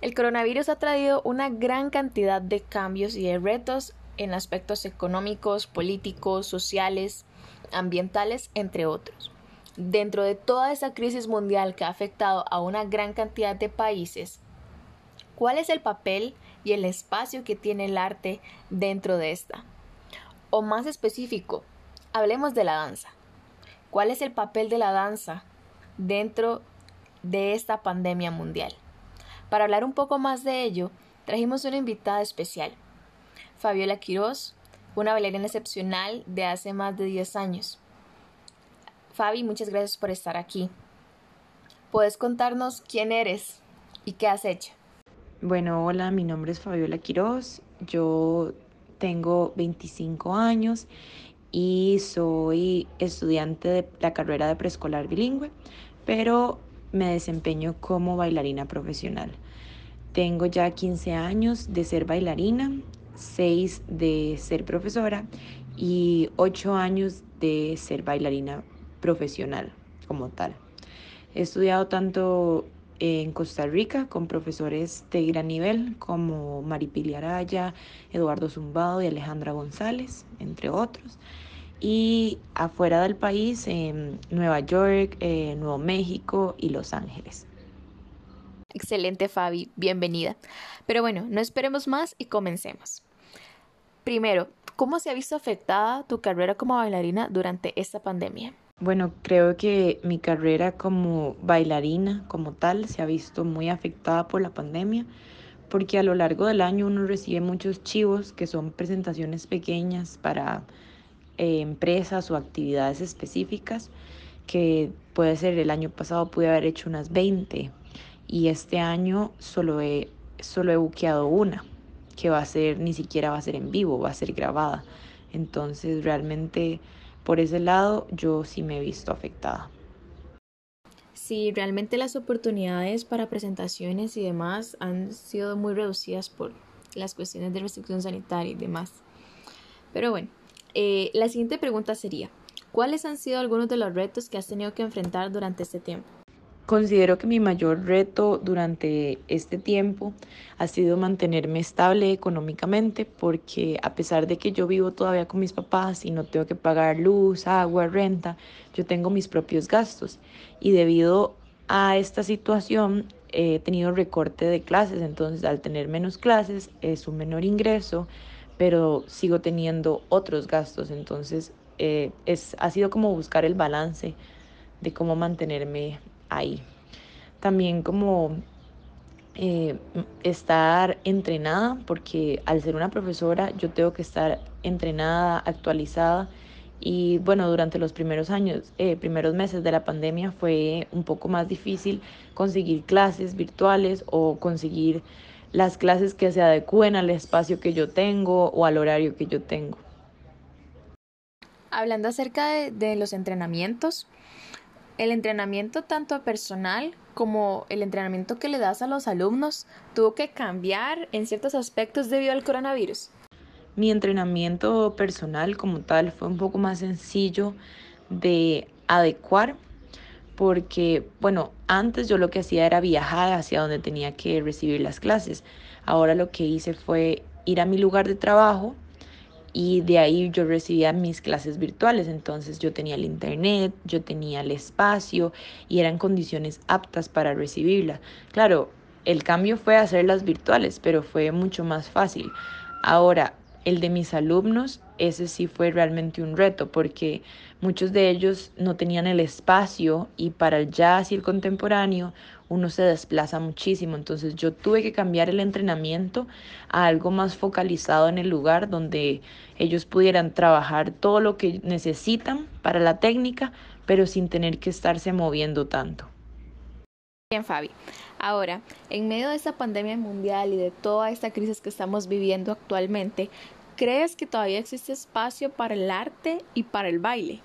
El coronavirus ha traído una gran cantidad de cambios y de retos en aspectos económicos, políticos, sociales, ambientales, entre otros. Dentro de toda esa crisis mundial que ha afectado a una gran cantidad de países, ¿cuál es el papel y el espacio que tiene el arte dentro de esta? O más específico, hablemos de la danza. ¿Cuál es el papel de la danza dentro de esta pandemia mundial? Para hablar un poco más de ello, trajimos una invitada especial, Fabiola Quiroz, una bailarina excepcional de hace más de 10 años. Fabi, muchas gracias por estar aquí. ¿Puedes contarnos quién eres y qué has hecho? Bueno, hola, mi nombre es Fabiola Quiroz, yo tengo 25 años y soy estudiante de la carrera de preescolar bilingüe, pero me desempeño como bailarina profesional. Tengo ya 15 años de ser bailarina, 6 de ser profesora y 8 años de ser bailarina profesional como tal. He estudiado tanto en Costa Rica con profesores de gran nivel como Maripili Araya, Eduardo Zumbado y Alejandra González, entre otros. Y afuera del país, en Nueva York, eh, Nuevo México y Los Ángeles. Excelente, Fabi, bienvenida. Pero bueno, no esperemos más y comencemos. Primero, ¿cómo se ha visto afectada tu carrera como bailarina durante esta pandemia? Bueno, creo que mi carrera como bailarina, como tal, se ha visto muy afectada por la pandemia, porque a lo largo del año uno recibe muchos chivos que son presentaciones pequeñas para eh, empresas o actividades específicas, que puede ser el año pasado pude haber hecho unas 20 y este año solo he, solo he buqueado una, que va a ser, ni siquiera va a ser en vivo, va a ser grabada. Entonces realmente por ese lado yo sí me he visto afectada. Sí, realmente las oportunidades para presentaciones y demás han sido muy reducidas por las cuestiones de restricción sanitaria y demás. Pero bueno, eh, la siguiente pregunta sería, ¿cuáles han sido algunos de los retos que has tenido que enfrentar durante este tiempo? Considero que mi mayor reto durante este tiempo ha sido mantenerme estable económicamente porque a pesar de que yo vivo todavía con mis papás y no tengo que pagar luz, agua, renta, yo tengo mis propios gastos. Y debido a esta situación he tenido recorte de clases, entonces al tener menos clases es un menor ingreso, pero sigo teniendo otros gastos, entonces eh, es, ha sido como buscar el balance de cómo mantenerme ahí. También como eh, estar entrenada, porque al ser una profesora yo tengo que estar entrenada, actualizada. Y bueno, durante los primeros años, eh, primeros meses de la pandemia fue un poco más difícil conseguir clases virtuales o conseguir las clases que se adecúen al espacio que yo tengo o al horario que yo tengo. Hablando acerca de, de los entrenamientos, el entrenamiento tanto personal como el entrenamiento que le das a los alumnos tuvo que cambiar en ciertos aspectos debido al coronavirus. Mi entrenamiento personal como tal fue un poco más sencillo de adecuar porque, bueno, antes yo lo que hacía era viajar hacia donde tenía que recibir las clases. Ahora lo que hice fue ir a mi lugar de trabajo y de ahí yo recibía mis clases virtuales, entonces yo tenía el internet, yo tenía el espacio y eran condiciones aptas para recibirla. Claro, el cambio fue hacerlas virtuales, pero fue mucho más fácil. Ahora, el de mis alumnos, ese sí fue realmente un reto porque muchos de ellos no tenían el espacio y para el jazz y el contemporáneo uno se desplaza muchísimo. Entonces yo tuve que cambiar el entrenamiento a algo más focalizado en el lugar donde ellos pudieran trabajar todo lo que necesitan para la técnica, pero sin tener que estarse moviendo tanto. Bien, Fabi. Ahora, en medio de esta pandemia mundial y de toda esta crisis que estamos viviendo actualmente, ¿crees que todavía existe espacio para el arte y para el baile?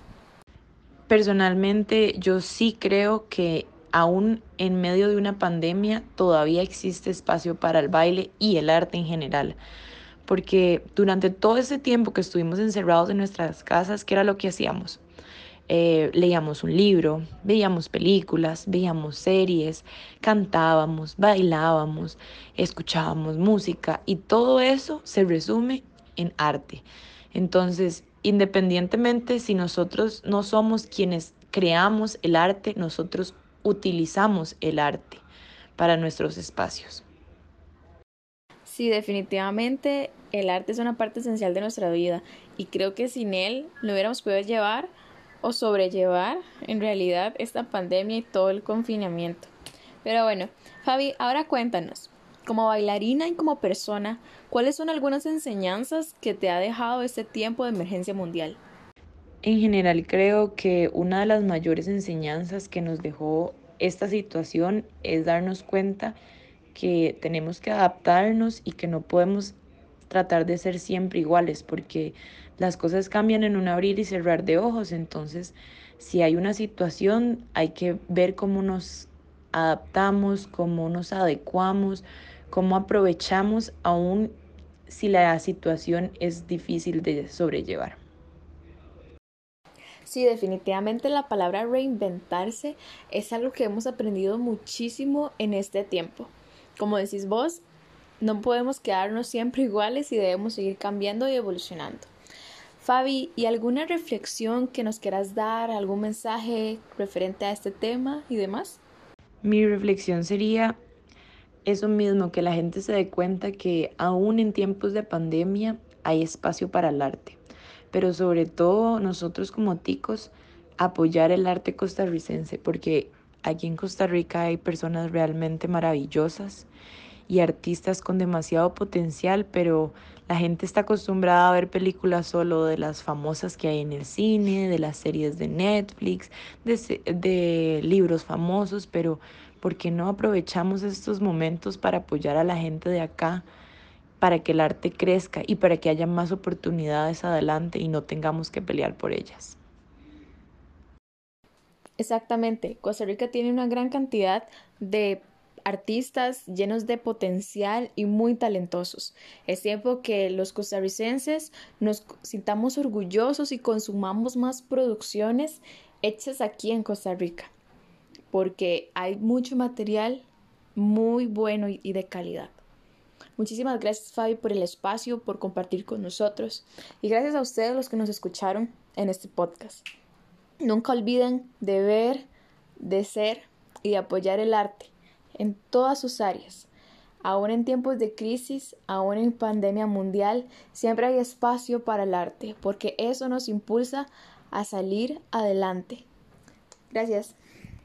Personalmente, yo sí creo que aún en medio de una pandemia todavía existe espacio para el baile y el arte en general. Porque durante todo ese tiempo que estuvimos encerrados en nuestras casas, ¿qué era lo que hacíamos? Eh, leíamos un libro, veíamos películas, veíamos series, cantábamos, bailábamos, escuchábamos música y todo eso se resume en arte. Entonces, independientemente si nosotros no somos quienes creamos el arte, nosotros utilizamos el arte para nuestros espacios. Sí, definitivamente el arte es una parte esencial de nuestra vida y creo que sin él no hubiéramos podido llevar o sobrellevar en realidad esta pandemia y todo el confinamiento. Pero bueno, Fabi, ahora cuéntanos, como bailarina y como persona, ¿cuáles son algunas enseñanzas que te ha dejado este tiempo de emergencia mundial? En general creo que una de las mayores enseñanzas que nos dejó esta situación es darnos cuenta que tenemos que adaptarnos y que no podemos tratar de ser siempre iguales porque las cosas cambian en un abrir y cerrar de ojos. Entonces, si hay una situación, hay que ver cómo nos adaptamos, cómo nos adecuamos, cómo aprovechamos aún si la situación es difícil de sobrellevar. Sí, definitivamente la palabra reinventarse es algo que hemos aprendido muchísimo en este tiempo. Como decís vos, no podemos quedarnos siempre iguales y debemos seguir cambiando y evolucionando. Fabi, ¿y alguna reflexión que nos quieras dar, algún mensaje referente a este tema y demás? Mi reflexión sería eso mismo, que la gente se dé cuenta que aún en tiempos de pandemia hay espacio para el arte, pero sobre todo nosotros como ticos apoyar el arte costarricense, porque aquí en Costa Rica hay personas realmente maravillosas y artistas con demasiado potencial, pero la gente está acostumbrada a ver películas solo de las famosas que hay en el cine, de las series de Netflix, de, de libros famosos, pero ¿por qué no aprovechamos estos momentos para apoyar a la gente de acá? para que el arte crezca y para que haya más oportunidades adelante y no tengamos que pelear por ellas. Exactamente, Costa Rica tiene una gran cantidad de artistas llenos de potencial y muy talentosos. Es tiempo que los costarricenses nos sintamos orgullosos y consumamos más producciones hechas aquí en Costa Rica, porque hay mucho material muy bueno y de calidad. Muchísimas gracias Fabi por el espacio, por compartir con nosotros y gracias a ustedes los que nos escucharon en este podcast. Nunca olviden de ver, de ser y de apoyar el arte en todas sus áreas. Aún en tiempos de crisis, aún en pandemia mundial, siempre hay espacio para el arte, porque eso nos impulsa a salir adelante. Gracias.